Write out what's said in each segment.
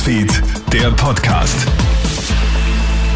Newsfeed, der Podcast.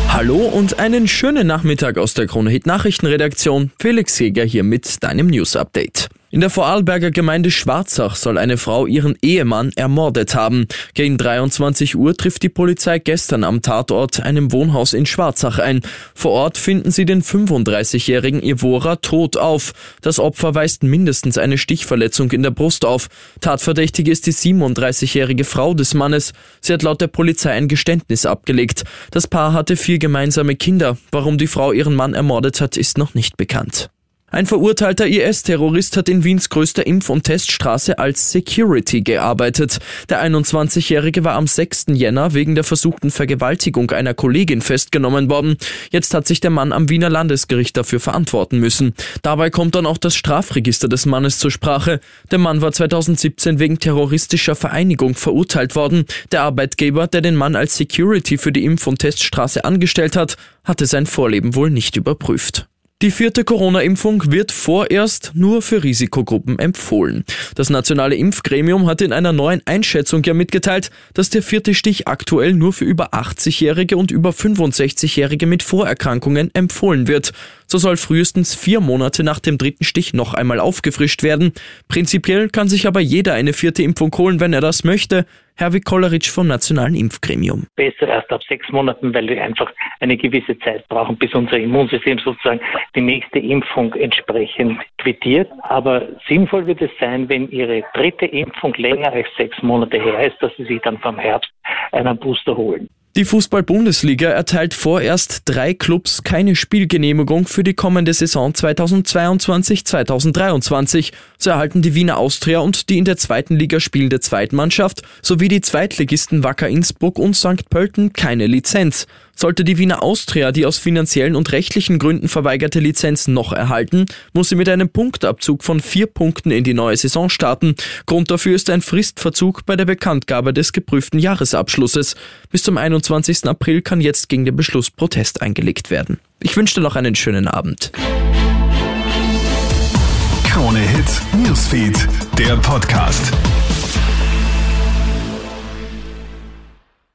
Hallo und einen schönen Nachmittag aus der Krone Hit Nachrichtenredaktion. Felix Jäger hier mit deinem News Update. In der Vorarlberger Gemeinde Schwarzach soll eine Frau ihren Ehemann ermordet haben. Gegen 23 Uhr trifft die Polizei gestern am Tatort einem Wohnhaus in Schwarzach ein. Vor Ort finden sie den 35-jährigen Ivora tot auf. Das Opfer weist mindestens eine Stichverletzung in der Brust auf. Tatverdächtig ist die 37-jährige Frau des Mannes. Sie hat laut der Polizei ein Geständnis abgelegt. Das Paar hatte vier gemeinsame Kinder. Warum die Frau ihren Mann ermordet hat, ist noch nicht bekannt. Ein verurteilter IS-Terrorist hat in Wiens größter Impf- und Teststraße als Security gearbeitet. Der 21-Jährige war am 6. Jänner wegen der versuchten Vergewaltigung einer Kollegin festgenommen worden. Jetzt hat sich der Mann am Wiener Landesgericht dafür verantworten müssen. Dabei kommt dann auch das Strafregister des Mannes zur Sprache. Der Mann war 2017 wegen terroristischer Vereinigung verurteilt worden. Der Arbeitgeber, der den Mann als Security für die Impf- und Teststraße angestellt hat, hatte sein Vorleben wohl nicht überprüft. Die vierte Corona-Impfung wird vorerst nur für Risikogruppen empfohlen. Das nationale Impfgremium hat in einer neuen Einschätzung ja mitgeteilt, dass der vierte Stich aktuell nur für über 80-Jährige und über 65-Jährige mit Vorerkrankungen empfohlen wird. So soll frühestens vier Monate nach dem dritten Stich noch einmal aufgefrischt werden. Prinzipiell kann sich aber jeder eine vierte Impfung holen, wenn er das möchte. Herwig Kolleritsch vom Nationalen Impfgremium. Besser erst ab sechs Monaten, weil wir einfach eine gewisse Zeit brauchen, bis unser Immunsystem sozusagen die nächste Impfung entsprechend quittiert. Aber sinnvoll wird es sein, wenn Ihre dritte Impfung länger als sechs Monate her ist, dass Sie sich dann vom Herbst einen Booster holen. Die Fußball-Bundesliga erteilt vorerst drei Clubs keine Spielgenehmigung für die kommende Saison 2022-2023. So erhalten die Wiener Austria und die in der zweiten Liga spielende Zweitmannschaft sowie die Zweitligisten Wacker Innsbruck und St. Pölten keine Lizenz. Sollte die Wiener Austria die aus finanziellen und rechtlichen Gründen verweigerte Lizenz noch erhalten, muss sie mit einem Punktabzug von vier Punkten in die neue Saison starten. Grund dafür ist ein Fristverzug bei der Bekanntgabe des geprüften Jahresabschlusses. Bis zum 21. April kann jetzt gegen den Beschluss Protest eingelegt werden. Ich wünsche dir noch einen schönen Abend. Krone Hits, Newsfeed, der Podcast.